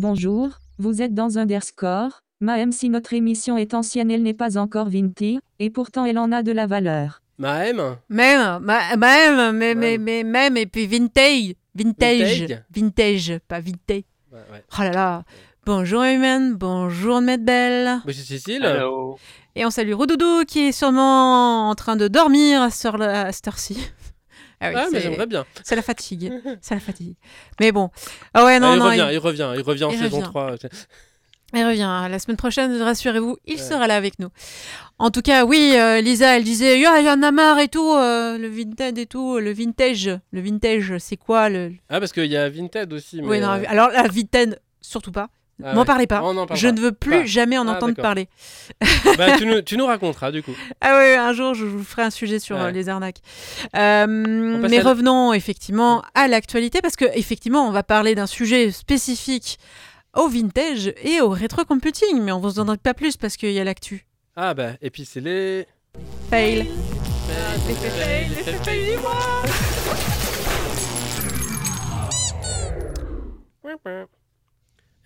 Bonjour, vous êtes dans Underscore, même si notre émission est ancienne elle n'est pas encore vintage, et pourtant elle en a de la valeur. Mahem Même, ma- même, mais, mais, mais même, et puis vintage, vintage, Vintage vintage, pas vintage. Ouais, ouais. Oh là là. Bonjour Human, bonjour Maître Belle. Monsieur Cécile Hello. Et on salue Roudoudou qui est sûrement en train de dormir à ce- à cette heure-ci. Ah oui, Ah, mais j'aimerais bien. c'est la fatigue. c'est la fatigue. Mais bon. Ah ouais, non, Ah, il, non. revient, il- il... revient, il revient en il saison revient. 3. Il revient la semaine prochaine, rassurez-vous, il Ouais. sera là avec nous. En tout cas, oui, euh, Lisa, elle disait, il y en a marre et tout, euh, le vintage et tout, le vintage. Le vintage, c'est quoi le... Ah, parce qu'il y a Vinted aussi. Mais Oui, non, euh, alors la vintage, surtout pas. ah M'en ouais. parlez pas. Parle Je pas. ne veux plus Pas. jamais en Ah, entendre parler. Bah, tu, nous, tu nous raconteras du coup. Ah oui, un jour, je vous ferai un sujet sur Ouais. les arnaques. Euh, mais revenons effectivement à l'actualité, parce que effectivement, on va parler d'un sujet spécifique au vintage et au rétro-computing, mais on vous en donne pas plus parce qu'il y a l'actu. Ah, bah, et puis c'est les. Fail.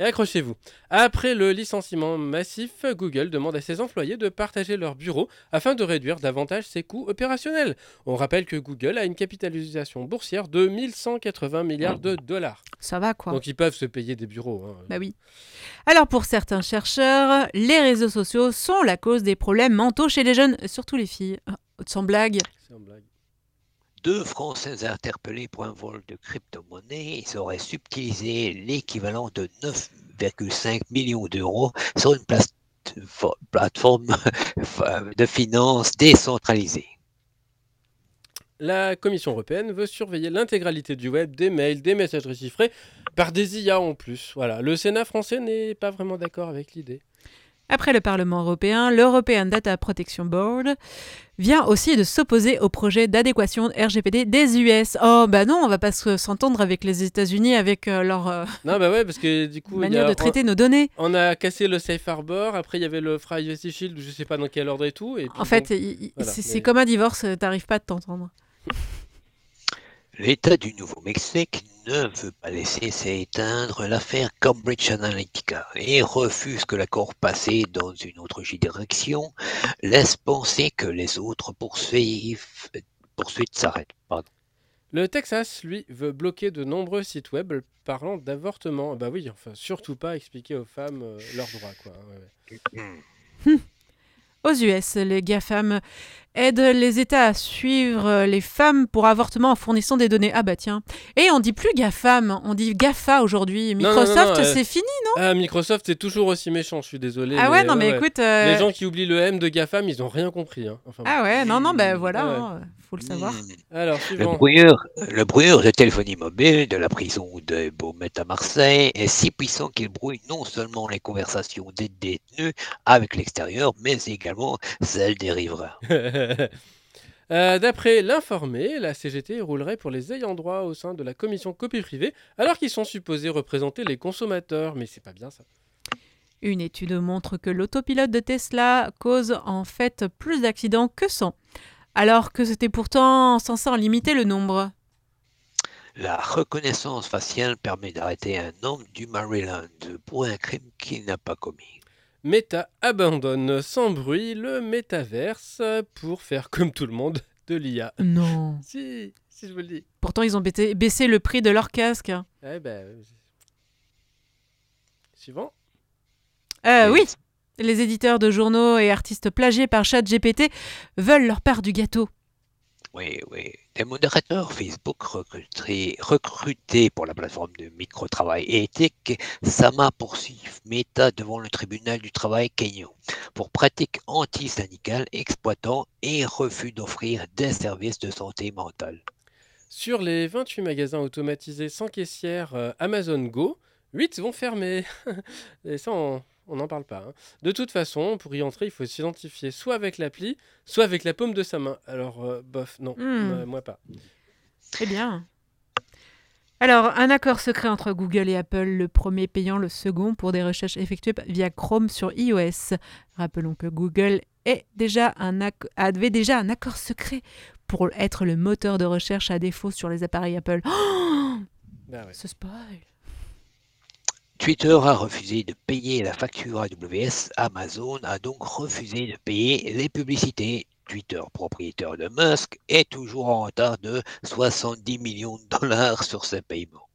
Et accrochez-vous. Après le licenciement massif, Google demande à ses employés de partager leur bureau afin de réduire davantage ses coûts opérationnels. On rappelle que Google a une capitalisation boursière de 1180 milliards de dollars. Ça va quoi Donc ils peuvent se payer des bureaux. hein. Bah oui. Alors pour certains chercheurs, les réseaux sociaux sont la cause des problèmes mentaux chez les jeunes, surtout les filles. Ah, Sans blague. Deux Français interpellés pour un vol de crypto-monnaie. Ils auraient subtilisé l'équivalent de 9,5 millions d'euros sur une plateforme de finances décentralisée. La Commission européenne veut surveiller l'intégralité du web, des mails, des messageries chiffrées, par des IA en plus. Voilà, le Sénat français n'est pas vraiment d'accord avec l'idée. Après le Parlement européen, l'European Data Protection Board vient aussi de s'opposer au projet d'adéquation RGPD des US. Oh bah non, on va pas se- s'entendre avec les États-Unis avec euh, leur euh, Non, bah ouais, parce que du coup, y manière a- de traiter nos données. on, on a cassé le Safe Harbor, après il y avait le Privacy Shield, je sais pas dans quel ordre et tout. Et puis En fait, voilà, c'est mais- comme un divorce, t'arrives pas à t'entendre. L'État du Nouveau-Mexique ne veut pas laisser s'éteindre l'affaire Cambridge Analytica et refuse que l'accord passé dans une autre direction laisse penser que les autres poursuites, poursuites s'arrêtent. Le Texas, lui, veut bloquer de nombreux sites web parlant d'avortement. Bah oui, enfin, surtout pas expliquer aux femmes euh, leurs droits, quoi. Ouais. Aux US, les GAFAM aident les États à suivre euh, les femmes pour avortement en fournissant des données. Ah bah tiens. Et on dit plus GAFAM, on dit GAFA aujourd'hui. Non, non, non, Microsoft, non, euh, c'est fini. Ah, Microsoft, c'est toujours aussi méchant, je suis désolé. Ah ouais, non mais ouais. écoute. euh, Les gens qui oublient le M de GAFAM, ils ont rien compris. hein. Enfin. Ah ouais, non, non, ben voilà, Ouais. hein, faut le savoir. Hmm. Alors, Le brouilleur, le brouilleur de téléphonie mobile de la prison de Beaumet à Marseille est si puissant qu'il brouille non seulement les conversations des détenus avec l'extérieur, mais également celles des riverains. Euh, D'après l'informé, la CGT roulerait pour les ayants droit au sein de la commission copie privée, alors qu'ils sont supposés représenter les consommateurs. Mais c'est pas bien ça. Une étude montre que l'autopilote de Tesla cause en fait plus d'accidents que 100, alors que c'était pourtant censé en limiter le nombre. La reconnaissance faciale permet d'arrêter un homme du Maryland pour un crime qu'il n'a pas commis. Meta abandonne sans bruit le métaverse pour faire comme tout le monde de l'IA. Non. Si, si je vous le dis. Pourtant, ils ont baissé, baissé le prix de leur casque. Eh ben, euh, Suivant. Euh, oui, les éditeurs de journaux et artistes plagiés par ChatGPT veulent leur part du gâteau. Oui, oui. Des modérateurs Facebook recrutés, recrutés pour la plateforme de micro-travail et éthique Sama poursuit Meta devant le tribunal du travail kényan pour pratiques antisyndicales exploitant et refus d'offrir des services de santé mentale. Sur les 28 magasins automatisés sans caissière euh, Amazon Go, 8 vont fermer. Et ça, on n'en parle pas. hein. De toute façon, pour y entrer, il faut s'identifier soit avec l'appli, soit avec la paume de sa main. Alors, euh, bof, non, Hmm. moi- pas. Eh bien. Alors, un accord secret entre Google et Apple, le premier payant le second pour des recherches effectuées via Chrome sur iOS. Rappelons que Google est déjà un avait déjà un accord secret pour être le moteur de recherche à défaut sur les appareils Apple. Oh Bah ouais. Ce spoil. Twitter a refusé de payer la facture AWS. Amazon a donc refusé de payer les publicités. Twitter, propriétaire de Musk, est toujours en retard de 70 millions de dollars sur ses paiements.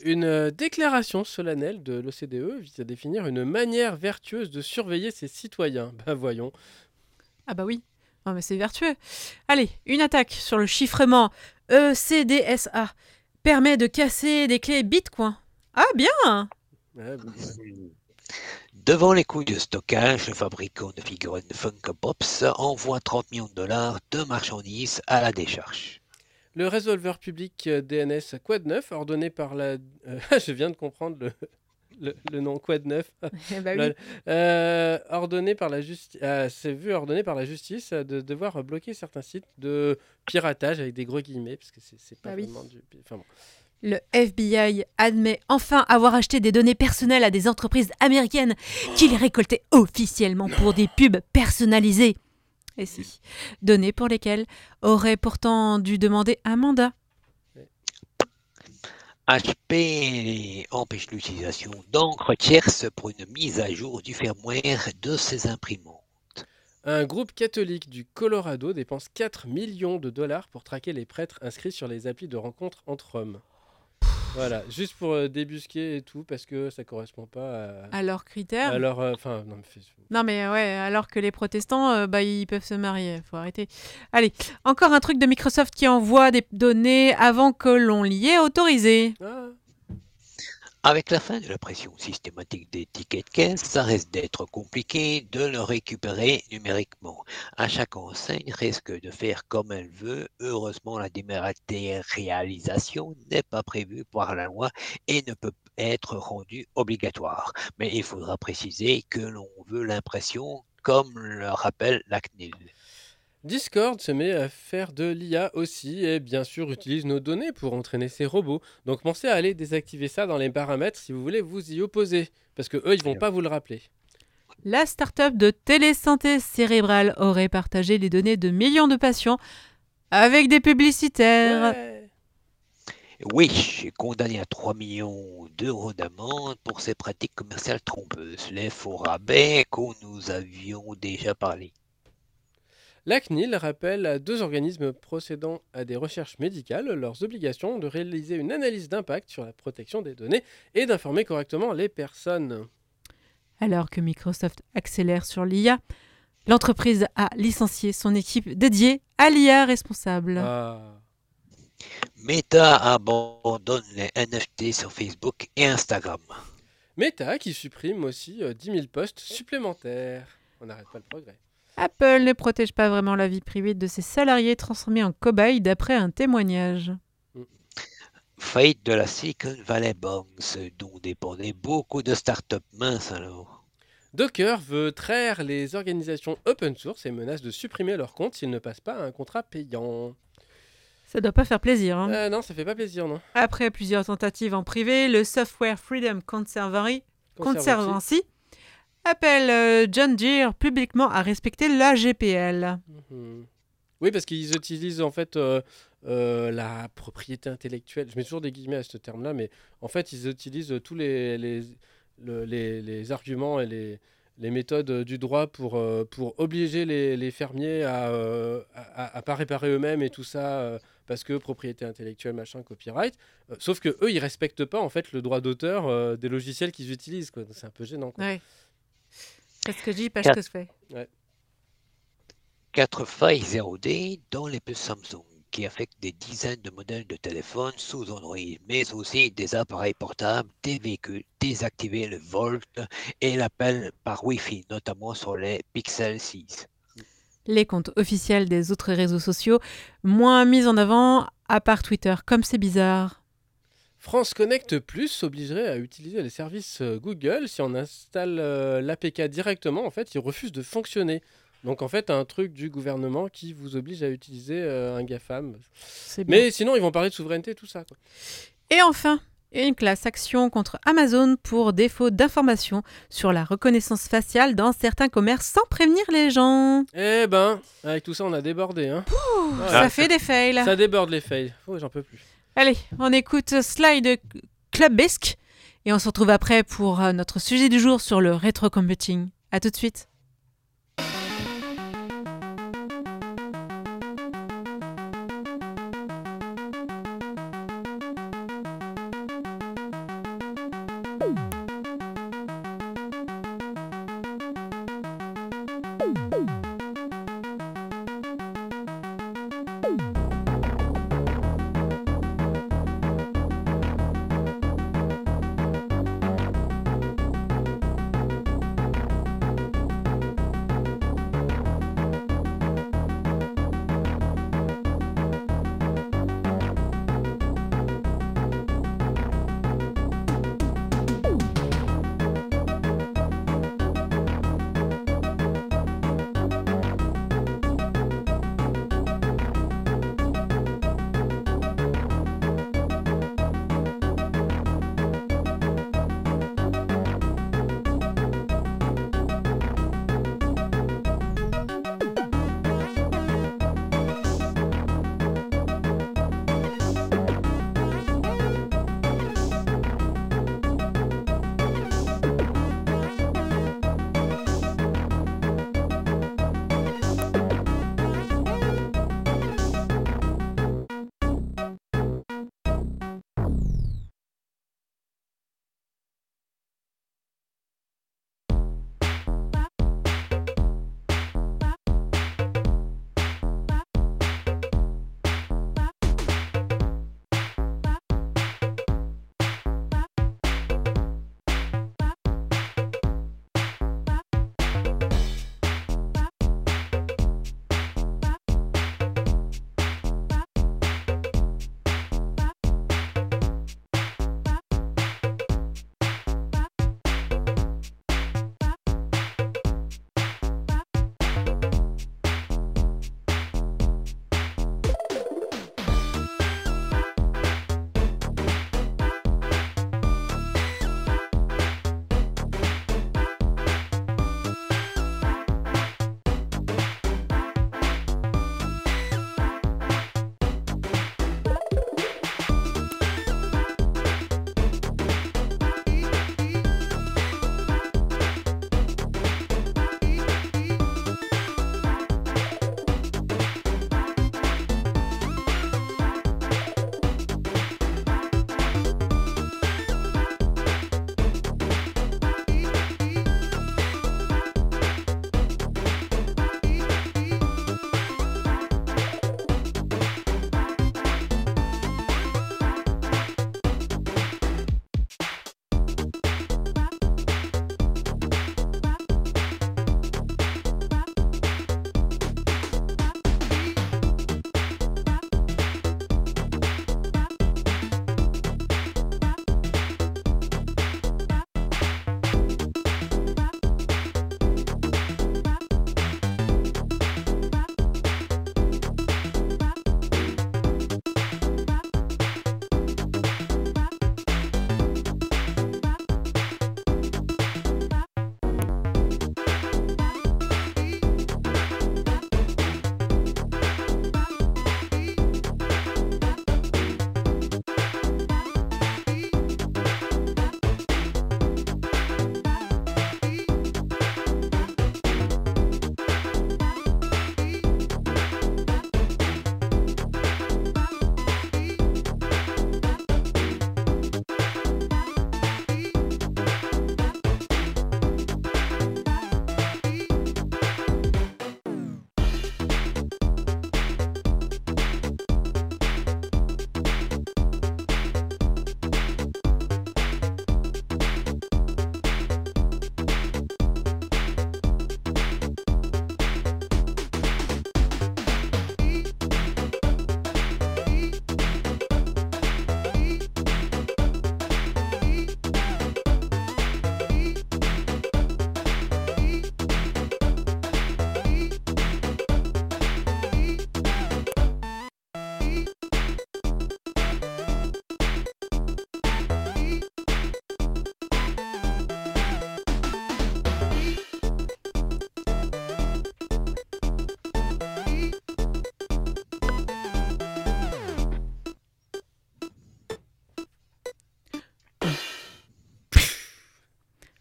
Une euh, déclaration solennelle de l'OCDE vise à définir une manière vertueuse de surveiller ses citoyens. Ben voyons. Ah bah oui. Non mais c'est vertueux. Allez, une attaque sur le chiffrement ECDSA permet de casser des clés Bitcoin. Ah bien. Devant les couilles de stockage, le fabricant de figurines Funko Pops envoie 30 millions de dollars de marchandises à la décharge. Le résolveur public euh, DNS Quad 9, ordonné par la... euh, je viens de comprendre le, le, le nom Quad 9. Eh bah Lol. Euh, ordonné par la justice, c'est vu ordonné par la justice de devoir bloquer certains sites de piratage avec des gros guillemets parce que c'est pas Ah oui. vraiment du. Enfin bon. Le FBI admet enfin avoir acheté des données personnelles à des entreprises américaines qui les récoltaient officiellement pour des pubs personnalisées. Et si, données pour lesquelles aurait pourtant dû demander un mandat. HP empêche l'utilisation d'encre tierce pour une mise à jour du firmware de ses imprimantes. Un groupe catholique du Colorado dépense 4 millions de dollars pour traquer les prêtres inscrits sur les applis de rencontres entre hommes. Voilà, juste pour euh, débusquer et tout, parce que ça correspond pas à. À leurs critères. Alors, euh, enfin, non, mais Non mais ouais, alors que les protestants, euh, bah, ils peuvent se marier, faut arrêter. Allez, encore un truc de Microsoft qui envoie des données avant que l'on l'y ait autorisé. Ah, Avec la fin de la pression systématique des tickets de caisse, ça reste d'être compliqué de le récupérer numériquement. À chaque enseigne risque de faire comme elle veut. Heureusement, la dématérialisation n'est pas prévue par la loi et ne peut être rendue obligatoire. Mais il faudra préciser que l'on veut l'impression comme le rappelle la CNIL. Discord se met à faire de l'IA aussi et bien sûr utilise nos données pour entraîner ses robots. Donc pensez à aller désactiver ça dans les paramètres si vous voulez vous y opposer. Parce que eux, ils vont pas vous le rappeler. La start-up de télésanté cérébrale aurait partagé les données de millions de patients avec des publicitaires. Ouais. Wish est condamné à 3 millions d'euros d'amende pour ses pratiques commerciales trompeuses, les faux rabais qu'on nous avions déjà parlé. La CNIL rappelle à deux organismes procédant à des recherches médicales leurs obligations de réaliser une analyse d'impact sur la protection des données et d'informer correctement les personnes. Alors que Microsoft accélère sur l'IA, l'entreprise a licencié son équipe dédiée à l'IA responsable. Ah. Meta abandonne les NFT sur Facebook et Instagram. Meta qui supprime aussi euh, 10 000 postes supplémentaires. On n'arrête pas le progrès. Apple ne protège pas vraiment la vie privée de ses salariés transformés en cobayes d'après un témoignage. Faillite de la Silicon Valley Banks, dont dépendaient beaucoup de startups minces alors. Docker veut traire les organisations open source et menace de supprimer leur compte s'ils ne passent pas à un contrat payant. Ça doit pas faire plaisir. hein. Euh, non, ça fait pas plaisir, non. Après plusieurs tentatives en privé, le Software Freedom Conservancy, Conservancy appelle euh, John Deere publiquement à respecter la GPL. Mhm. Oui, parce qu'ils utilisent en fait euh, euh, la propriété intellectuelle. Je mets toujours des guillemets à ce terme-là, mais en fait, ils utilisent tous les, les, le- les, les arguments et les, les méthodes du droit pour, euh, pour obliger les, les fermiers à, euh, à, à- à pas réparer eux-mêmes et tout ça. euh, parce que propriété intellectuelle, machin, copyright. Sauf que eux, ils respectent pas en fait le droit d'auteur des logiciels qu'ils utilisent. C'est un peu gênant. quoi. Ouais. Qu'est-ce que je dis, pas ce que je fais. Quatre failles 0D dans les puces Samsung qui affectent des dizaines de modèles de téléphones sous Android, mais aussi des appareils portables, des véhicules, désactiver le Volt et l'appel par Wi-Fi, notamment sur les Pixel 6. Les comptes officiels des autres réseaux sociaux, moins mis en avant, à part Twitter. Comme c'est bizarre. France Connect Plus obligerait à utiliser les services euh, Google. Si on installe euh, l'APK directement, en fait, il refuse de fonctionner. Donc en fait, un truc du gouvernement qui vous oblige à utiliser euh, un GAFAM. Mais sinon, ils vont parler de souveraineté, tout ça. Quoi. Et enfin, une classe action contre Amazon pour défaut d'information sur la reconnaissance faciale dans certains commerces sans prévenir les gens. Eh ben, avec tout ça, on a débordé. Hein. Ça fait des fails. ça déborde les fails. Oh, j'en peux plus. Allez, on écoute Slide Clubbesque et on se retrouve après pour euh, notre sujet du jour sur le rétrocomputing. A tout de suite.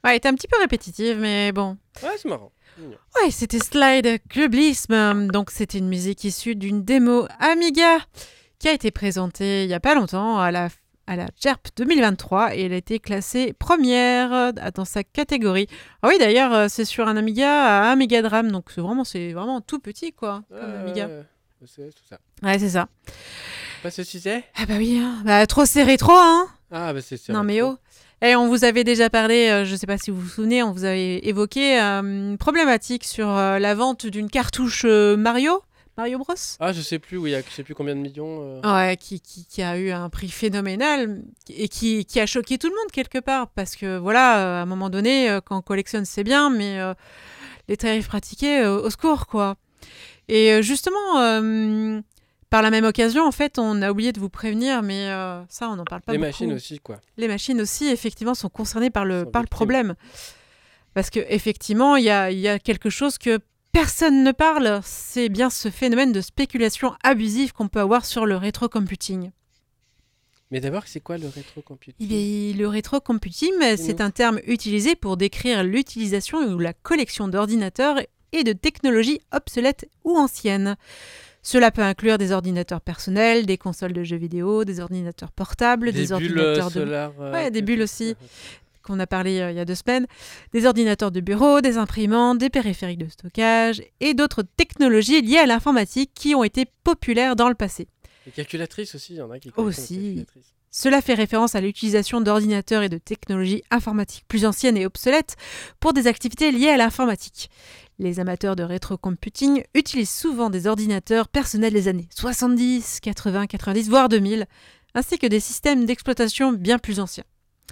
Ouais, elle était un petit peu répétitive, mais bon. Ouais, c'est marrant. Ouais, c'était Slide Clublisme. Donc, c'était une musique issue d'une démo Amiga qui a été présentée il y a pas longtemps à la, à la JERP 2023 et elle a été classée première euh, dans sa catégorie. Ah oui, d'ailleurs, euh, c'est sur un Amiga à 1 méga de RAM, donc c'est vraiment, c'est vraiment tout petit, quoi, comme Ouais, Amiga. ouais, ouais. C'est tout ça. Ouais, c'est ça. Pas ce sujet? Ah bah oui, hein. bah, trop c'est rétro, hein Ah, bah c'est sûr. Non mais oh Et on vous avait déjà parlé, euh, je sais pas si vous vous souvenez, on vous avait évoqué euh, une problématique sur euh, la vente d'une cartouche euh, Mario, Mario Bros. Ah, je sais plus, oui, il y a je sais plus combien de millions. euh. Ouais, qui, qui, qui a eu un prix phénoménal et qui, qui a choqué tout le monde quelque part. Parce que voilà, euh, à un moment donné, euh, quand on collectionne, c'est bien, mais euh, les tarifs pratiqués, euh, au secours, quoi. Et euh, justement, euh, par la même occasion, en fait, on a oublié de vous prévenir, mais euh, ça, on n'en parle pas Les beaucoup. machines aussi, quoi. Les machines aussi, effectivement, sont concernées par le, par le problème. Parce que effectivement, il y a, y a quelque chose que personne ne parle, c'est bien ce phénomène de spéculation abusive qu'on peut avoir sur le rétrocomputing. Mais d'abord, c'est quoi le rétrocomputing? Est- le rétrocomputing, c'est un terme utilisé pour décrire l'utilisation ou la collection d'ordinateurs et de technologies obsolètes ou anciennes. Cela peut inclure des ordinateurs personnels, des consoles de jeux vidéo, des ordinateurs portables, des, bulles ordinateurs de solaires. euh, Ouais, des bulles aussi. qu'on a parlé euh, il y a deux semaines, des ordinateurs de bureau, des imprimantes, des périphériques de stockage et d'autres technologies liées à l'informatique qui ont été populaires dans le passé. Les calculatrices aussi, il y en a qui Aussi. Cela fait référence à l'utilisation d'ordinateurs et de technologies informatiques plus anciennes et obsolètes pour des activités liées à l'informatique. Les amateurs de rétrocomputing utilisent souvent des ordinateurs personnels des années 70, 80, 90, voire 2000, ainsi que des systèmes d'exploitation bien plus anciens.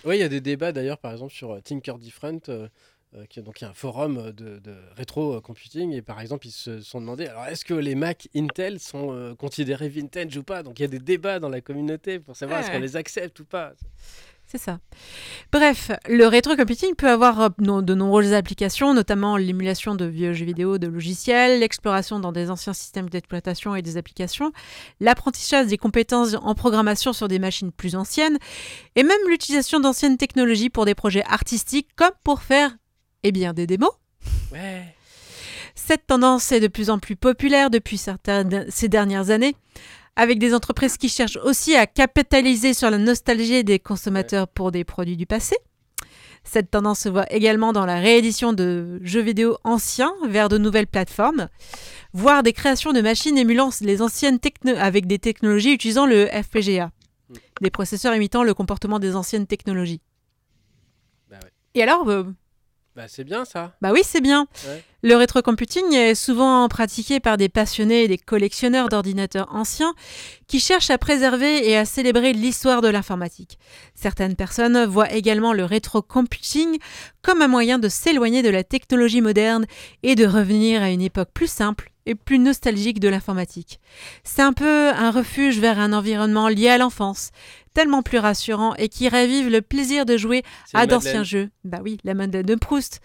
Oui, il y a des débats d'ailleurs, par exemple, sur euh, Tinker Different. euh, euh, qui, donc, il y a un forum euh, de, de rétro computing et par exemple, ils se sont demandé alors est-ce que les Mac Intel sont euh, considérés vintage ou pas? Donc, il y a des débats dans la communauté pour savoir est-ce Ouais. qu'on les accepte ou pas. C'est ça. Bref, le rétrocomputing peut avoir euh, de nombreuses applications, notamment l'émulation de vieux jeux vidéo, de logiciels, l'exploration dans des anciens systèmes d'exploitation et des applications, l'apprentissage des compétences en programmation sur des machines plus anciennes, et même l'utilisation d'anciennes technologies pour des projets artistiques comme pour faire, eh bien, des démos. Ouais. Cette tendance est de plus en plus populaire depuis certaines, ces dernières années, avec des entreprises qui cherchent aussi à capitaliser sur la nostalgie des consommateurs pour des produits du passé. Cette tendance se voit également dans la réédition de jeux vidéo anciens vers de nouvelles plateformes, voire des créations de machines émulant les anciennes techno avec des technologies utilisant le FPGA, des processeurs imitant le comportement des anciennes technologies. Bah ouais. Et alors, euh, Bah, c'est bien ça. bah oui, c'est bien. Ouais. Le rétrocomputing est souvent pratiqué par des passionnés et des collectionneurs d'ordinateurs anciens qui cherchent à préserver et à célébrer l'histoire de l'informatique. Certaines personnes voient également le rétrocomputing comme un moyen de s'éloigner de la technologie moderne et de revenir à une époque plus simple et plus nostalgique de l'informatique. C'est un peu un refuge vers un environnement lié à l'enfance, tellement plus rassurant et qui ravive le plaisir de jouer à d'anciens jeux. Bah oui, la Madeleine de Proust.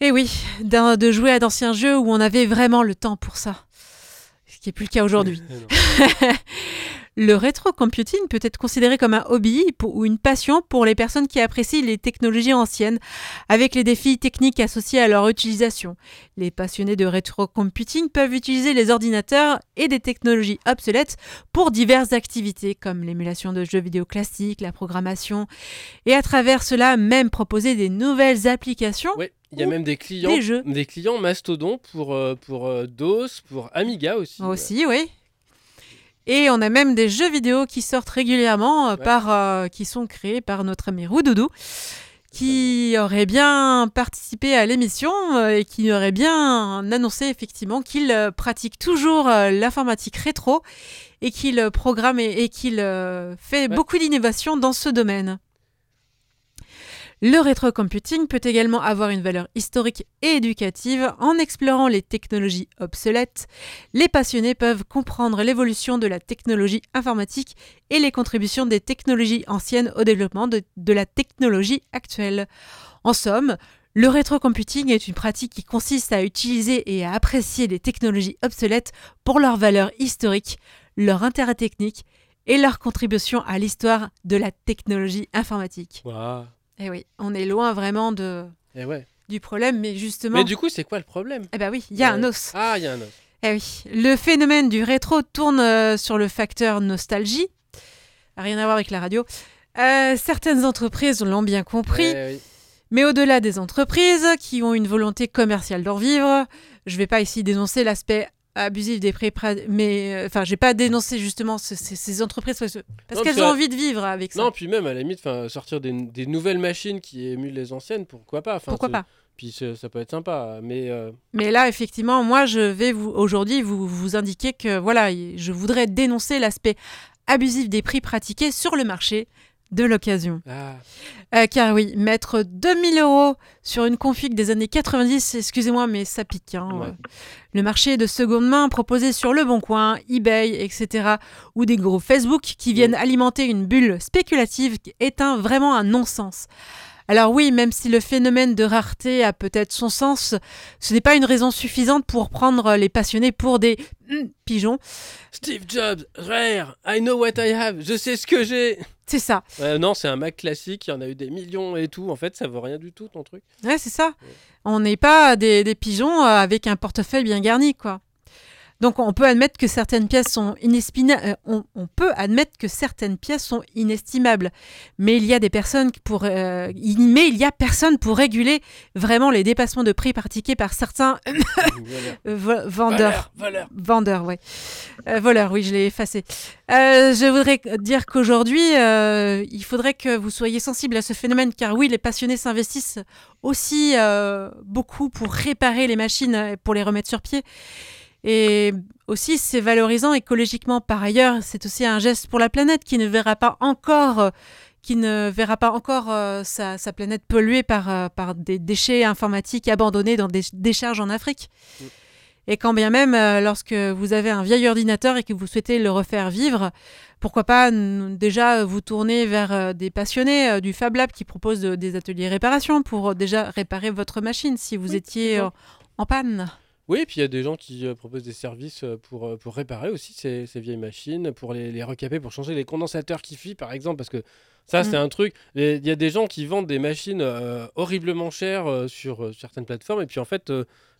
Et oui, d'un- de jouer à d'anciens jeux où on avait vraiment le temps pour ça. Ce qui n'est plus le cas aujourd'hui. Le rétrocomputing peut être considéré comme un hobby pour- ou une passion pour les personnes qui apprécient les technologies anciennes, avec les défis techniques associés à leur utilisation. Les passionnés de rétrocomputing peuvent utiliser les ordinateurs et des technologies obsolètes pour diverses activités, comme l'émulation de jeux vidéo classiques, la programmation, et à travers cela même proposer des nouvelles applications. Ouais, il y a même des clients, des jeux. des clients mastodon pour, euh, pour euh, DOS, pour Amiga aussi. Aussi, oui. Et on a même des jeux vidéo qui sortent régulièrement, euh, Ouais. par, euh, qui sont créés par notre ami Roudoudou, qui aurait bien participé à l'émission euh, et qui aurait bien annoncé effectivement qu'il pratique toujours l'informatique rétro et qu'il programme et, et qu'il fait Ouais. beaucoup d'innovations dans ce domaine. Le rétrocomputing peut également avoir une valeur historique et éducative en explorant les technologies obsolètes les passionnés peuvent comprendre l'évolution de la technologie informatique et les contributions des technologies anciennes au développement de, la technologie actuelle. En somme, le rétrocomputing est une pratique qui consiste à utiliser et à apprécier les technologies obsolètes pour leur valeur historique, leur intérêt technique et leur contribution à l'histoire de la technologie informatique. Eh oui, on est loin vraiment de Et ouais. du problème, mais justement. Mais du coup, c'est quoi le problème? Eh ben oui, il y a un Euh, os. Ah, il y a un os. Eh oui, le phénomène du rétro tourne euh, sur le facteur nostalgie. Rien à voir avec la radio. Euh, certaines entreprises l'ont bien compris, Eh oui. mais au-delà des entreprises qui ont une volonté commerciale d'en vivre, je vais pas ici dénoncer l'aspect abusif des prix, pra- mais euh, enfin, j'ai pas dénoncé justement ce- ces, ces entreprises parce, qu'elles ont envie de vivre avec ça. Non, puis même à la limite, sortir des, des nouvelles machines qui émulent les anciennes, pourquoi pas Pourquoi pas Puis ça peut être sympa, mais euh, Mais là, effectivement, moi, je vais vous aujourd'hui vous, vous indiquer que voilà, je voudrais dénoncer l'aspect abusif des prix pratiqués sur le marché de l'occasion. ah, Euh, car oui, mettre 2000 euros sur une config des années 90, excusez-moi, mais ça pique. hein. Ouais. Le marché de seconde main proposé sur Le Bon Coin, eBay, etc., ou des gros Facebook qui viennent alimenter une bulle spéculative est un, vraiment un non-sens. Alors oui, même si le phénomène de rareté a peut-être son sens, ce n'est pas une raison suffisante pour prendre les passionnés pour des hum, pigeons. Steve Jobs, rare, I know what I have, je sais ce que j'ai. C'est ça. Ouais, non, c'est un Mac classique, il y en a eu des millions et tout. En fait, ça vaut rien du tout ton truc. Ouais, c'est ça. On n'est pas des, des pigeons euh, avec un portefeuille bien garni, quoi. Donc on peut admettre que certaines pièces sont inestimables. on, on peut admettre que certaines pièces sont inestimables, mais il y a des personnes pour, euh, il- mais il y a personne pour réguler vraiment les dépassements de prix pratiqués par certains euh, vendeurs. Voleur, voleur. Vendeur, ouais. Euh, voleur, oui, je l'ai effacé. Euh, je voudrais dire qu'aujourd'hui, euh, il faudrait que vous soyez sensible à ce phénomène, car oui, les passionnés s'investissent aussi euh, beaucoup pour réparer les machines, et pour les remettre sur pied. Et aussi, c'est valorisant écologiquement. Par ailleurs, c'est aussi un geste pour la planète qui ne verra pas encore, euh, qui ne verra pas encore euh, sa, sa planète polluée par, euh, par des déchets informatiques abandonnés dans des décharges en Afrique. Mm. Et quand bien même, euh, lorsque vous avez un vieil ordinateur et que vous souhaitez le refaire vivre, pourquoi pas déjà vous tourner vers des passionnés du Fab Lab qui proposent des ateliers réparation pour déjà réparer votre machine si vous Oui, étiez en panne. Oui, puis il y a des gens qui euh, proposent des services euh, pour, euh, pour réparer aussi ces, ces vieilles machines, pour les, les recaper, pour changer les condensateurs qui fient, par exemple, parce que ça, Mm. c'est un truc. Il y a des gens qui vendent des machines euh, horriblement chères euh, sur certaines plateformes, et puis en fait,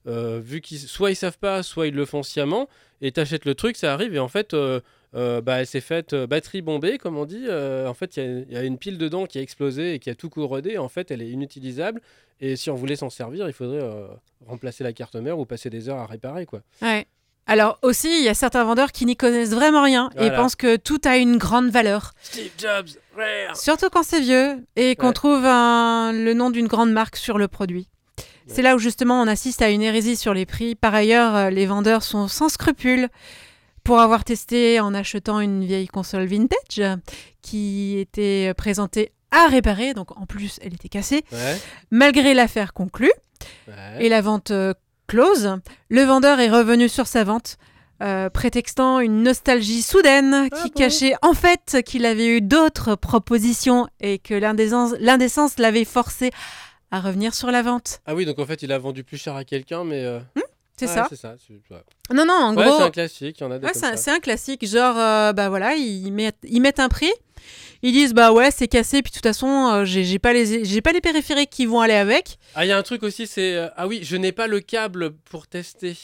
vu qu'ils soit ils savent pas, soit ils le font sciemment, et t'achètes le truc, ça arrive, et en fait, euh, bah, elle s'est faite euh, batterie bombée, comme on dit. euh, en fait, il y a- il y, a une pile dedans qui a explosé et qui a tout corrodé. En fait, elle est inutilisable. Et si on voulait s'en servir, il faudrait euh, remplacer la carte mère ou passer des heures à réparer, quoi. Ouais. Alors aussi, il y a certains vendeurs qui n'y connaissent vraiment rien et pensent que tout a une grande valeur. Steve Jobs, rare. Surtout quand c'est vieux et qu'on Ouais. trouve un- le nom d'une grande marque sur le produit. C'est là où justement on assiste à une hérésie sur les prix. Par ailleurs, les vendeurs sont sans scrupules pour avoir testé en achetant une vieille console vintage qui était présentée à réparer, donc en plus elle était cassée. Ouais. Malgré l'affaire conclue ouais. et la vente euh, close, le vendeur est revenu sur sa vente. euh, prétextant une nostalgie soudaine Ah qui bon cachait en fait qu'il avait eu d'autres propositions et que l'indécence l'avait forcé à revenir sur la vente. Ah oui, donc en fait, il a vendu plus cher à quelqu'un, mais. euh, C'est ça C'est ça. c'est- ouais. Non, non, en Ouais, gros, c'est un classique, il y en a des ouais, c'est un, classique. Genre, euh, bah voilà, ils mettent, ils mettent un prix. Ils disent, bah ouais, c'est cassé, puis de toute façon, euh, j'ai pas, les- j'ai pas les périphériques qui vont aller avec. Ah, il y a un truc aussi, c'est. euh, Ah oui, je n'ai pas le câble pour tester.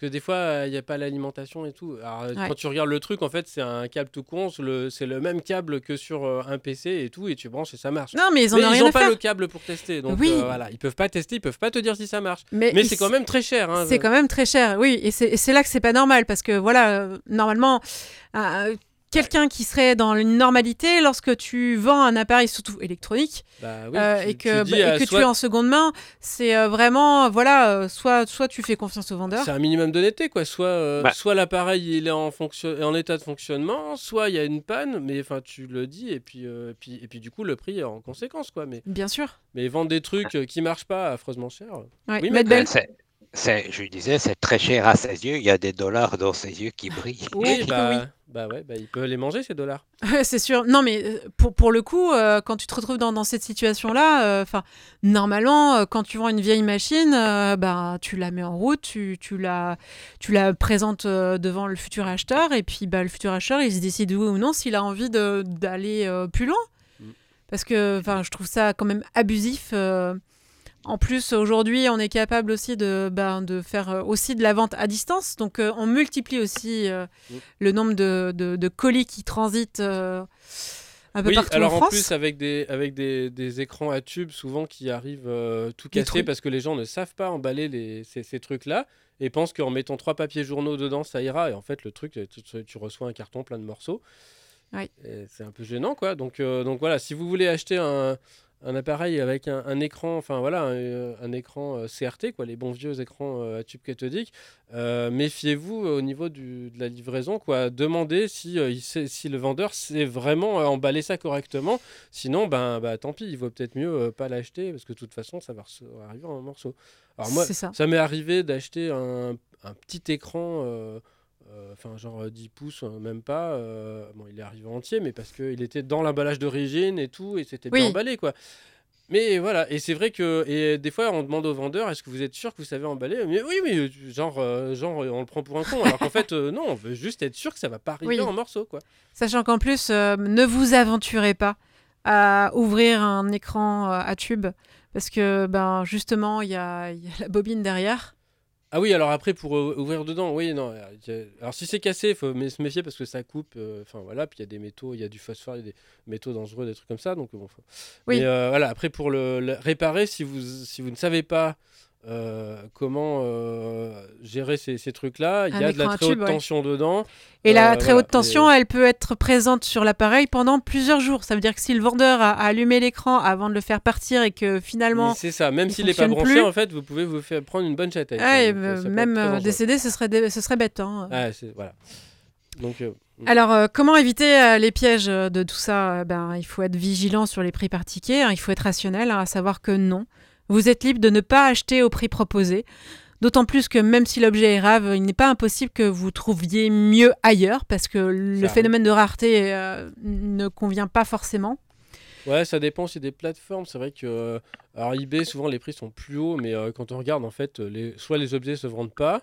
Parce que des fois, euh, il n'y a pas l'alimentation et tout. Alors, euh, Ouais. quand tu regardes le truc, en fait, c'est un câble tout con. C'est le, même câble que sur euh, un PC et tout, et tu branches et ça marche. Non, mais ils n'ont pas faire. le câble pour tester. Donc Oui. euh, voilà, ils peuvent pas tester, ils peuvent pas te dire si ça marche. Mais, c'est quand même très cher. Hein, C'est quand même très cher, oui. Et c'est et c'est là que c'est pas normal parce que voilà, euh, normalement, euh, quelqu'un qui serait dans une normalité, lorsque tu vends un appareil, surtout électronique, Bah oui, euh, tu- et tu que, dis, bah, et euh, que soit- tu es en seconde main, c'est euh, vraiment, voilà, euh, soit, soit tu fais confiance au vendeur. C'est un minimum d'honnêteté, quoi. Soit, euh, Bah. soit l'appareil il est en, fonction... en état de fonctionnement, soit il y a une panne, mais enfin tu le dis, et puis, euh, puis, et puis du coup le prix est en conséquence, quoi. Mais, Bien sûr. mais vendre des trucs euh, qui marchent pas affreusement cher. Ouais. Oui, mais- belle- je disais, c'est très cher à ses yeux. Il y a des dollars dans ses yeux qui brillent. Oui, bah, oui. Bah ouais, bah il peut les manger ces dollars. C'est sûr. Non, mais euh, pour, pour le coup, euh, quand tu te retrouves dans, dans cette situation-là, euh, enfin, normalement, euh, quand tu vends une vieille machine, bah, tu la mets en route, tu, tu, la, tu la présentes devant le futur acheteur, et puis bah, le futur acheteur, il se décide oui ou non s'il a envie d'aller plus loin. Mm. Parce que enfin, je trouve ça quand même abusif. En plus, aujourd'hui, on est capable aussi de, ben, de faire euh, aussi de la vente à distance. Donc, euh, on multiplie aussi euh, le nombre de, de- de colis qui transitent euh, un peu Oui, partout alors en en, France. plus avec des avec des, des écrans à tube souvent qui arrivent tout cassés parce que les gens ne savent pas emballer les, ces, ces trucs là et pensent qu'en mettant trois papiers journaux dedans ça ira et en fait le truc tu, reçois un carton plein de morceaux. Oui. C'est un peu gênant quoi. Donc donc voilà si vous voulez acheter un, un appareil avec un, un écran enfin voilà un, euh, un écran euh, CRT quoi les bons vieux écrans euh, à tube cathodique euh, méfiez-vous au niveau du- de la livraison quoi demandez si euh, il sait- si le vendeur sait vraiment emballer ça correctement Sinon, ben, bah, tant pis, il vaut peut-être mieux pas l'acheter parce que de toute façon, ça va arriver en morceaux. Alors moi, ça. ça, m'est arrivé d'acheter un, un petit écran, euh, euh, enfin genre euh, 10 pouces, euh, même pas. euh, bon, il est arrivé entier, mais parce qu'il était dans l'emballage d'origine et tout, et c'était bien emballé, quoi. Mais voilà, et c'est vrai que et des fois on demande au vendeur est-ce que vous êtes sûr que vous savez emballer? Mais oui, mais euh, genre, euh, genre euh, on le prend pour un con, alors qu'en fait euh, non, on veut juste être sûr que ça va pas arriver Oui. en morceaux quoi. Sachant qu'en plus, euh, ne vous aventurez pas à ouvrir un écran euh, à tube. Parce que, ben, justement, il y a, il y a la bobine derrière. Ah oui, alors après pour euh, ouvrir dedans, oui, non. euh, Alors si c'est cassé, il faut se méfier parce que ça coupe. euh, Enfin voilà, puis il y a des métaux, il y a du phosphore, il y a des métaux dangereux, des trucs comme ça. Donc bon. faut- Oui. Mais euh, voilà, après pour le, le réparer, si vous si vous ne savez pas euh, comment euh, gérer ces, ces trucs-là, il y a de la très haute ouais. tension dedans. Et la Euh, très voilà, haute tension, et- elle peut être présente sur l'appareil pendant plusieurs jours. Ça veut dire que si le vendeur a, a allumé l'écran avant de le faire partir et que finalement. C'est ça, même il s'il n'est pas branché, plus. en fait, vous pouvez vous faire prendre une bonne châtaigne. Ah, euh, ça être même décédé, ce serait, dé- ce serait bête. hein. Ah, c'est- voilà. Donc euh, Alors, euh, comment éviter euh, les pièges de tout ça? Ben, Il faut être vigilant sur les prix par ticket, hein, il faut être rationnel, hein, à savoir que non, vous êtes libre de ne pas acheter au prix proposé. D'autant plus que même si l'objet est rare, il n'est pas impossible que vous trouviez mieux ailleurs, parce que le phénomène de rareté euh, ne convient pas forcément. Ouais, ça dépend aussi des plateformes. C'est vrai que euh, alors eBay, souvent les prix sont plus hauts, mais euh, quand on regarde, en fait, les, soit les objets se vendent pas.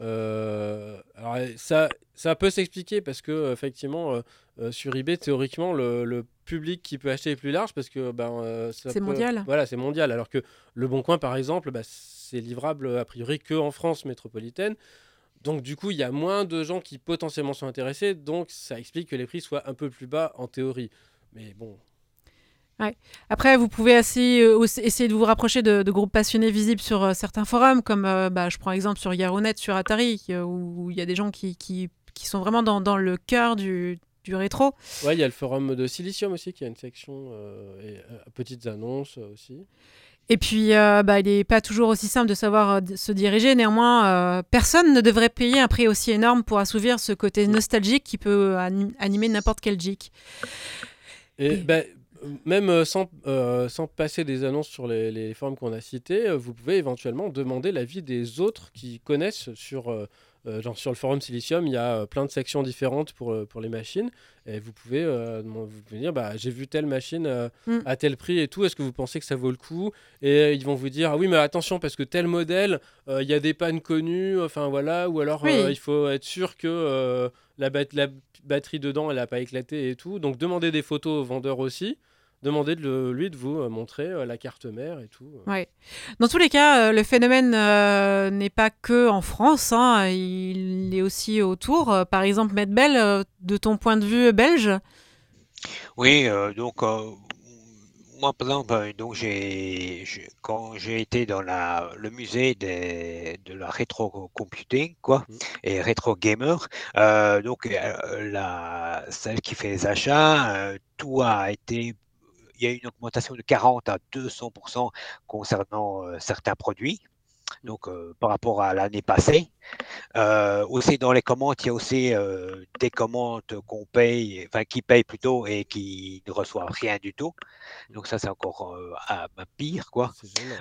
euh, alors ça, ça peut s'expliquer parce que effectivement, sur eBay, théoriquement, le, le public qui peut acheter est plus large parce que ben euh, C'est peut- mondial. Voilà, c'est mondial. Alors que le Bon Coin, par exemple, bah, c'est livrable a priori que en France métropolitaine. Donc du coup, il y a moins de gens qui potentiellement sont intéressés, donc ça explique que les prix soient un peu plus bas en théorie. Mais bon, Après, vous pouvez aussi, euh, aussi essayer de vous rapprocher de, de groupes passionnés visibles sur euh, certains forums, comme bah, je prends exemple sur Yaronet, sur Atari, où il y a des gens qui, qui, qui sont vraiment dans, dans le cœur du, du rétro. Ouais, il y a le forum de Silicium aussi qui a une section euh, et, euh, petites annonces aussi. Et puis, euh, bah, il n'est pas toujours aussi simple de savoir euh, se diriger. Néanmoins, euh, personne ne devrait payer un prix aussi énorme pour assouvir ce côté nostalgique qui peut ani- animer n'importe quel geek. Et Et- euh, même sans, sans passer des annonces sur les, les forums qu'on a cités, euh, vous pouvez éventuellement demander l'avis des autres qui connaissent sur, genre sur le forum Silicium. Il y a euh, plein de sections différentes pour, euh, pour les machines. Et vous pouvez, euh, vous pouvez dire bah, j'ai vu telle machine euh, Mm. à tel prix et tout. Est-ce que vous pensez que ça vaut le coup? Et euh, ils vont vous dire ah oui, mais attention, parce que tel modèle, euh, il y a des pannes connues. Enfin voilà. Ou alors Oui. euh, il faut être sûr que euh, la, bat- la batterie dedans, elle n'a pas éclaté et tout. Donc demandez des photos au vendeur aussi. Demandez de le- lui de vous euh, montrer euh, la carte mère et tout. Ouais. Dans tous les cas, euh, le phénomène euh, n'est pas que en France, hein, il est aussi autour. Euh, Par exemple, Medbel, euh, de ton point de vue belge, Oui, euh, donc euh, moi par exemple, euh, donc j'ai quand j'ai été dans la le musée des, de la rétro computing quoi Mhm. et rétro gamer, euh, donc euh, la celle qui fait les achats, euh, tout a été il y a eu une augmentation de 40 à 200% concernant euh, certains produits. Donc, euh, par rapport à l'année passée. Euh, aussi, dans les commandes, il y a aussi euh, des commandes qu'on paye, enfin, qui payent plutôt et qui ne reçoivent rien du tout. Donc, ça, c'est encore euh, à- à pire, quoi.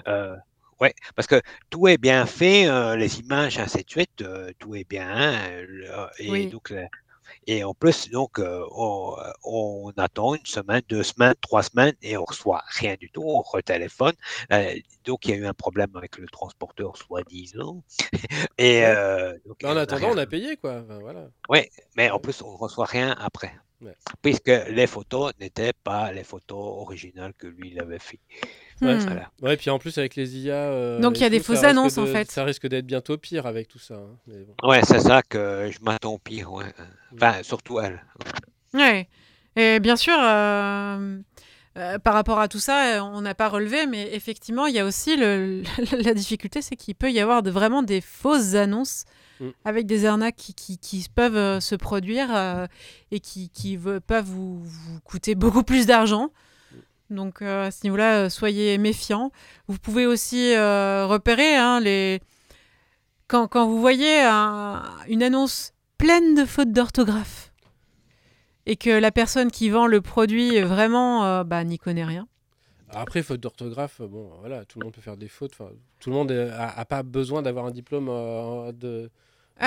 Euh, ouais, parce que tout est bien fait, euh, les images, ainsi de suite, euh, tout est bien. le- et Oui. donc, euh, et en plus, donc, euh, on, on attend une semaine, deux semaines, trois semaines et on reçoit rien du tout. On retéléphone. Euh, donc, il y a eu un problème avec le transporteur, soi-disant. Et euh, donc, Bah, en attendant, on a payé quoi. Enfin, voilà. Ouais, mais en plus, on reçoit rien après. Ouais. Puisque les photos n'étaient pas les photos originales que lui il avait fait. Ouais, Hmm. Voilà. Ouais, puis en plus avec les IA. euh, Donc, et il y a des fausses ça risque annonces, en fait. Ça risque d'être bientôt pire avec tout ça. hein, mais bon. Ouais, c'est ça que je m'attends au pire. Ouais. Enfin, surtout elle. Ouais. Et bien sûr, euh, euh, par rapport à tout ça, on n'a pas relevé, mais effectivement, il y a aussi le, la difficulté, c'est qu'il peut y avoir de, vraiment des fausses annonces Mm. avec des arnaques qui, qui- qui peuvent euh, se produire euh, et qui, qui ve- peuvent vous, vous coûter beaucoup plus d'argent. Donc euh, à ce niveau-là, soyez méfiants. Vous pouvez aussi repérer hein, les... quand, quand vous voyez un- une annonce pleine de fautes d'orthographe et que la personne qui vend le produit vraiment bah, n'y connaît rien. Après, faute d'orthographe, bon, voilà, tout le monde peut faire des fautes. Tout le monde euh, a, a pas besoin d'avoir un diplôme euh, de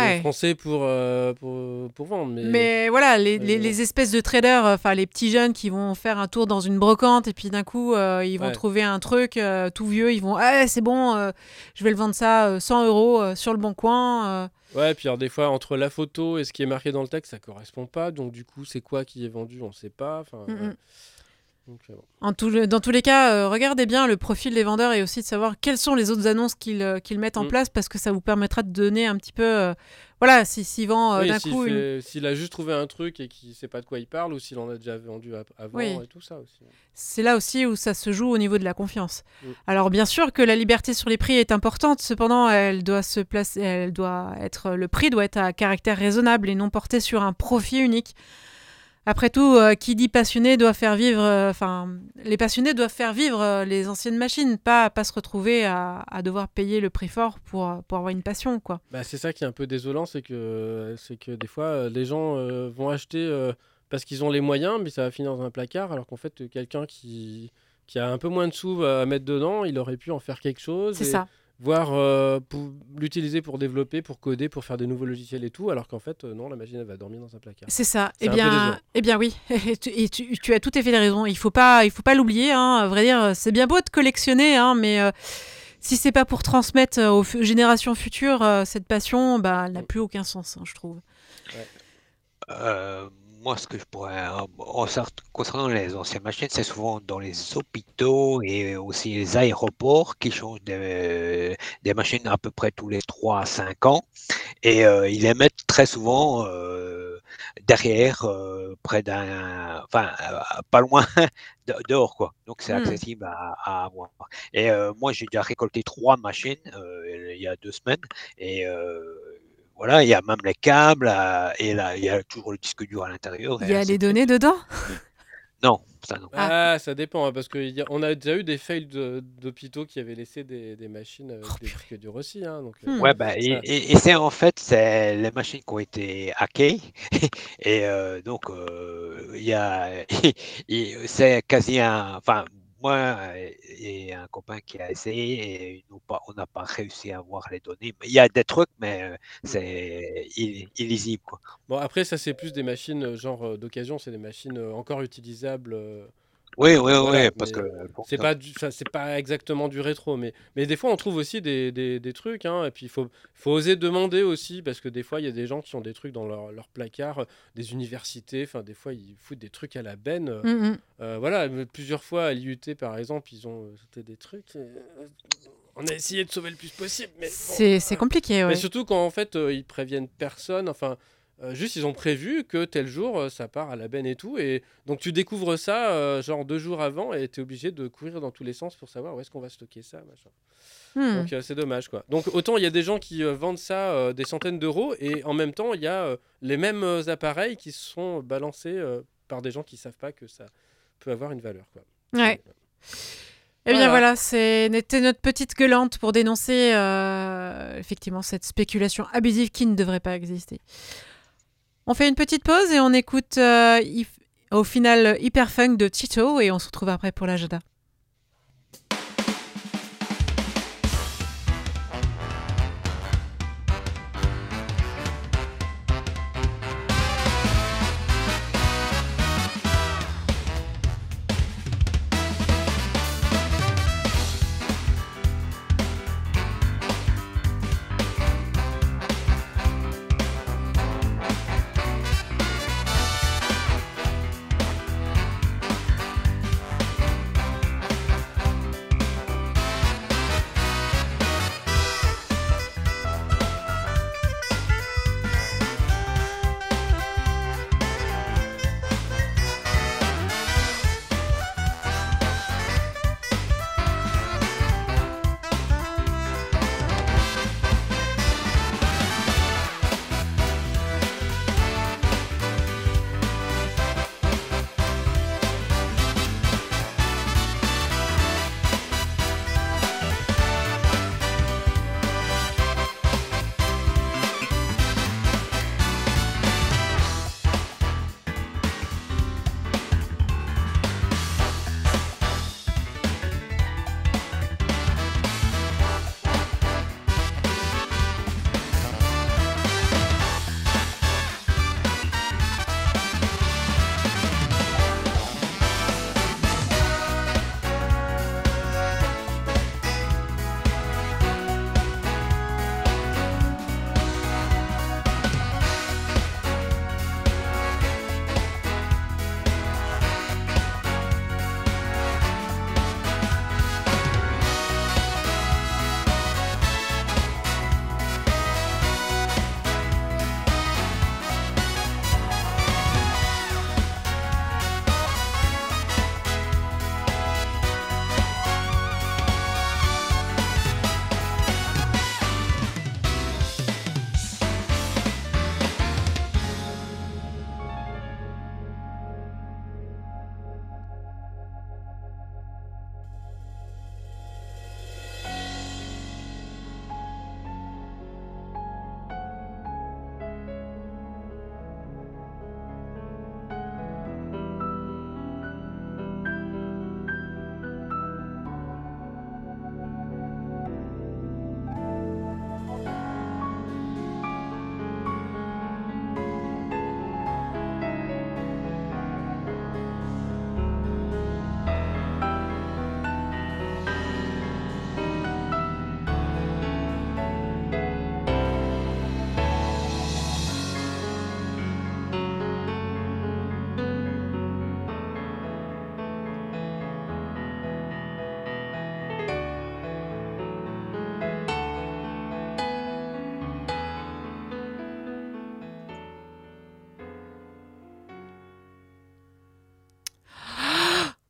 Ouais. français pour, euh, pour, pour vendre. Mais, Mais voilà, les, les- espèces de traders, euh, enfin les petits jeunes qui vont faire un tour dans une brocante et puis d'un coup euh, ils vont Ouais. trouver un truc euh, tout vieux, ils vont ah c'est bon, je vais le vendre ça euh, 100 euros sur le bon coin. Ouais, puis alors des fois, entre la photo et ce qui est marqué dans le texte, ça correspond pas. Donc du coup, c'est quoi qui est vendu On sait pas. Enfin, Mm, ouais. Donc, bon. En tout le- dans tous les cas, euh, regardez bien le profil des vendeurs et aussi de savoir quelles sont les autres annonces qu'ils euh, mettent en Mm. place parce que ça vous permettra de donner un petit peu, euh, voilà, si- s'ils vendent euh, Oui, d'un s'il coup une- s'il a juste trouvé un truc et qu'il sait pas de quoi il parle, ou s'il en a déjà vendu avant Oui. et tout ça aussi. C'est là aussi où ça se joue au niveau de la confiance. Mm. Alors bien sûr que la liberté sur les prix est importante, cependant elle doit se placer, elle doit être, le prix doit être à caractère raisonnable et non porté sur un profit unique. Après tout, euh, qui dit passionné doit faire vivre, euh, enfin, les passionnés doivent faire vivre euh, les anciennes machines, pas pas se retrouver à, à devoir payer le prix fort pour pour avoir une passion, quoi. Bah, c'est ça qui est un peu désolant, c'est que, c'est que des fois, les gens vont acheter parce qu'ils ont les moyens, mais ça va finir dans un placard, alors qu'en fait, quelqu'un qui, qui a un peu moins de sous à mettre dedans, il aurait pu en faire quelque chose. C'est et ça. Voire euh, l'utiliser pour développer, pour coder, pour faire des nouveaux logiciels et tout, alors qu'en fait, euh, non, la machine, elle va dormir dans un placard. C'est ça. Eh bien, eh bien oui. Et tu, et tu- tu as tout à fait raison. Il faut pas, il faut pas l'oublier. Hein. À vrai dire, c'est bien beau de collectionner, hein, mais euh, si c'est pas pour transmettre euh, aux générations futures euh, cette passion, bah, elle n'a plus aucun sens, hein, je trouve. Euh, moi, ce que je pourrais. euh, concernant les anciennes machines, c'est souvent dans les hôpitaux et aussi les aéroports qui changent des, des machines à peu près tous les 3 à 5 ans. Et euh, ils les mettent très souvent euh, derrière, euh, près d'un. Enfin, pas loin de- dehors, quoi. Donc, c'est Hmm. accessible à, à avoir. Et moi, j'ai déjà récolté trois machines il y a deux semaines. Et. euh, voilà, il y a même les câbles euh, et là, il y a toujours le disque dur à l'intérieur. Il y a les données dedans. Non, ça non. Ah, ça dépend, hein, parce qu'on a déjà eu des fails de- d'hôpitaux qui avaient laissé des, des machines avec Oh, des disques durs aussi. hein, donc, euh, Hmm. Ouais, bah, et, ça- et- et c'est en fait c'est les machines qui ont été hackées et euh, donc euh, il y a c'est quasi un enfin moi et un copain qui a essayé et on n'a pas réussi à avoir les données il y a des trucs mais euh, c'est ill- illisible quoi. Bon, après, ça, c'est plus des machines euh, genre euh, d'occasion, c'est des machines euh, encore utilisables. Oui oui Voilà, oui parce mais, que euh, C'est pas, du- ça, c'est pas exactement du rétro, mais, mais des fois on trouve aussi des, des, des trucs, hein, et puis il faut, faut oser demander aussi, parce que des fois il y a des gens qui ont des trucs dans leur, leur placard, euh, des universités, enfin des fois ils foutent des trucs à la benne. euh, Mm, mm. euh, voilà, mais plusieurs fois à l'IUT par exemple, ils ont c'était des trucs. on a essayé de sauver le plus possible, mais bon, C'est c'est compliqué, mais ouais. surtout quand en fait euh, ils préviennent personne, enfin euh, juste ils ont prévu que tel jour euh, ça part à la benne et tout, et donc tu découvres ça euh, genre deux jours avant et tu es obligé de courir dans tous les sens pour savoir où est-ce qu'on va stocker ça, machin. Hmm. Donc euh, c'est dommage quoi. Donc autant il y a des gens qui euh, vendent ça euh, des centaines d'euros et en même temps il y a euh, les mêmes appareils qui sont balancés euh, par des gens qui savent pas que ça peut avoir une valeur quoi. Ouais. Eh bien Voilà. voilà, c'était notre petite gueulante pour dénoncer euh, effectivement cette spéculation abusive qui ne devrait pas exister. On fait une petite pause et on écoute euh, au final Hyper Funk de Tito et on se retrouve après pour l'agenda.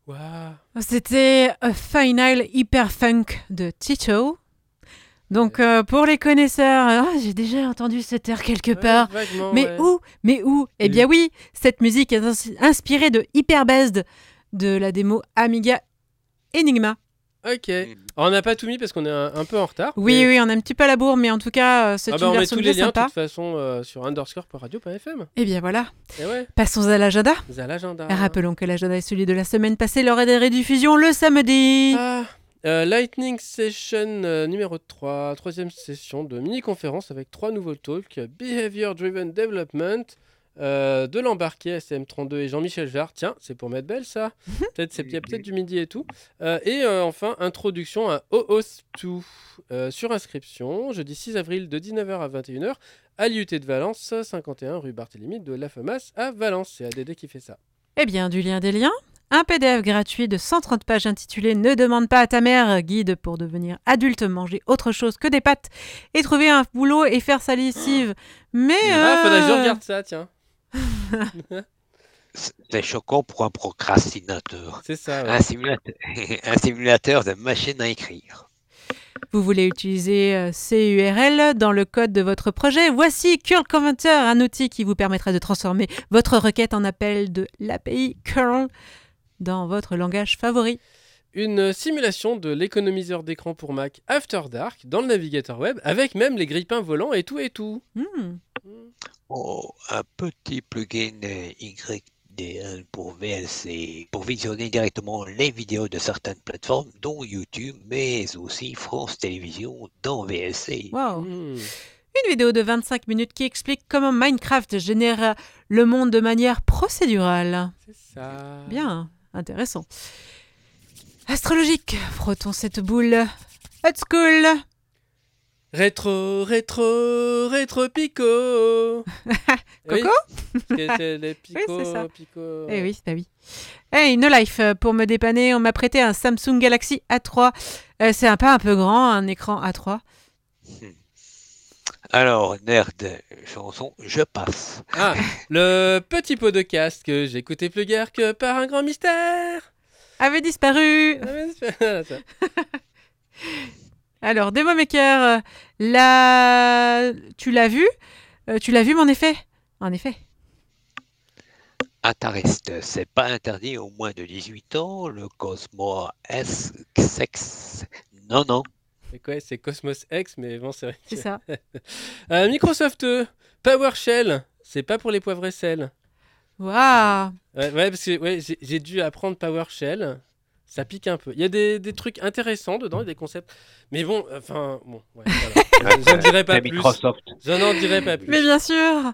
Waouh. C'était A Final Hyper Funk de Tito. Donc, euh, pour les connaisseurs, ah, j'ai déjà entendu cette air quelque part. Ouais, Mais ouais. où Mais où? Eh bien oui, cette musique est ins- inspirée de Hyperbest de la démo Amiga Enigma. Ok. Alors, on n'a pas tout mis parce qu'on est un, un peu en retard. Oui, mais- oui, on a un petit peu à la bourre, mais en tout cas, euh, c'est Ah une bah, on met tous les liens de toute façon euh, sur underscore.radio.fm. Eh bien voilà, Et ouais, passons à l'agenda. avez l'agenda. Rappelons que l'agenda est celui de la semaine passée lors des rediffusions le samedi. Ah, euh, Lightning Session euh, numéro 3, troisième session de mini-conférence avec trois nouveaux talks. Behavior Driven Development, euh, de l'embarqué SM32 et Jean-Michel Jarre. Tiens, c'est pour mettre belle ça. Peut-être c'est peut-être du midi et tout. Euh, et euh, enfin, introduction à OOS2 euh, sur inscription, jeudi 6 avril de 19h à 21h à l'IUT de Valence, 51 rue Barthélemy de La Femas à Valence. C'est ADD qui fait ça. Eh bien, du lien des liens. Un PDF gratuit de 130 pages intitulé Ne demande pas à ta mère, guide pour devenir adulte, manger autre chose que des pâtes et trouver un boulot et faire sa lessive. Mais. Ah, faudrait que je euh, regarde ça, tiens. C'est choquant pour un procrastinateur. C'est ça. ouais. Un simulateur, un simulateur de machine à écrire. Vous voulez utiliser euh, CURL dans le code de votre projet? Voici Curl Converter, un outil qui vous permettra de transformer votre requête en appel de l'API curl dans votre langage favori. Une simulation de l'économiseur d'écran pour Mac After Dark dans le navigateur web avec même les grippins volants et tout et tout. Hmm. Oh, un petit plugin euh, YDL pour VLC pour visionner directement les vidéos de certaines plateformes, dont YouTube, mais aussi France Télévisions dans VLC. Wow. Hmm. Une vidéo de 25 minutes qui explique comment Minecraft génère le monde de manière procédurale. C'est ça. Bien, intéressant. Astrologique, frottons cette boule. Hot school. Rétro, rétro, rétro pico. Coco Oui, c'est les pico, c'est ça. pico. Eh oui, bah oui. Hey, No Life, pour me dépanner, on m'a prêté un Samsung Galaxy A3. Euh, c'est un pas un peu grand, un écran A3. Alors, nerd, chanson, je passe. Ah, le petit pot de casque que j'écoutais plus guère que par un grand mystère. Avait disparu. Ah, mais. Alors, Demo Maker, euh, là, tu l'as vu Euh, Tu l'as vu, mon effet? En effet. Intariste, c'est pas interdit aux moins de 18 ans, le Cosmo S6. Non, non. C'est quoi C'est Cosmos X, mais bon, c'est vrai. C'est ça. Euh, Microsoft PowerShell, c'est pas pour les poivres et sel. Waouh Ouais, ouais, parce que ouais, j'ai- dû apprendre PowerShell. Ça pique un peu. Il y a des, des trucs intéressants dedans, des concepts. Mais bon, enfin, bon, ouais, voilà. J'en dirai pas plus. Microsoft. Je n'en dirai pas plus. Mais bien sûr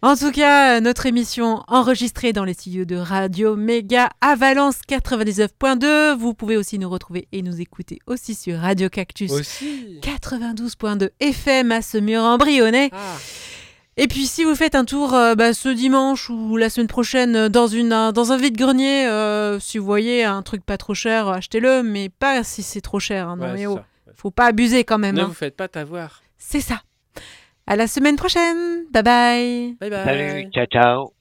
En tout cas, notre émission enregistrée dans les studios de Radio Méga à Valence 99.2. Vous pouvez aussi nous retrouver et nous écouter aussi sur Radio Cactus Aussi. 92.2 FM à ce mur embryonnais. Ah, Et puis si vous faites un tour euh, bah, ce dimanche ou la semaine prochaine euh, dans, une, un- dans un vide-grenier, euh, si vous voyez un truc pas trop cher, achetez-le, mais pas si c'est trop cher. hein. non ouais, mais oh, ça. Ouais. faut pas abuser quand même. Ne hein. vous faites pas t'avoir. C'est ça. À la semaine prochaine. Bye bye. Bye bye. Salut, ciao, ciao.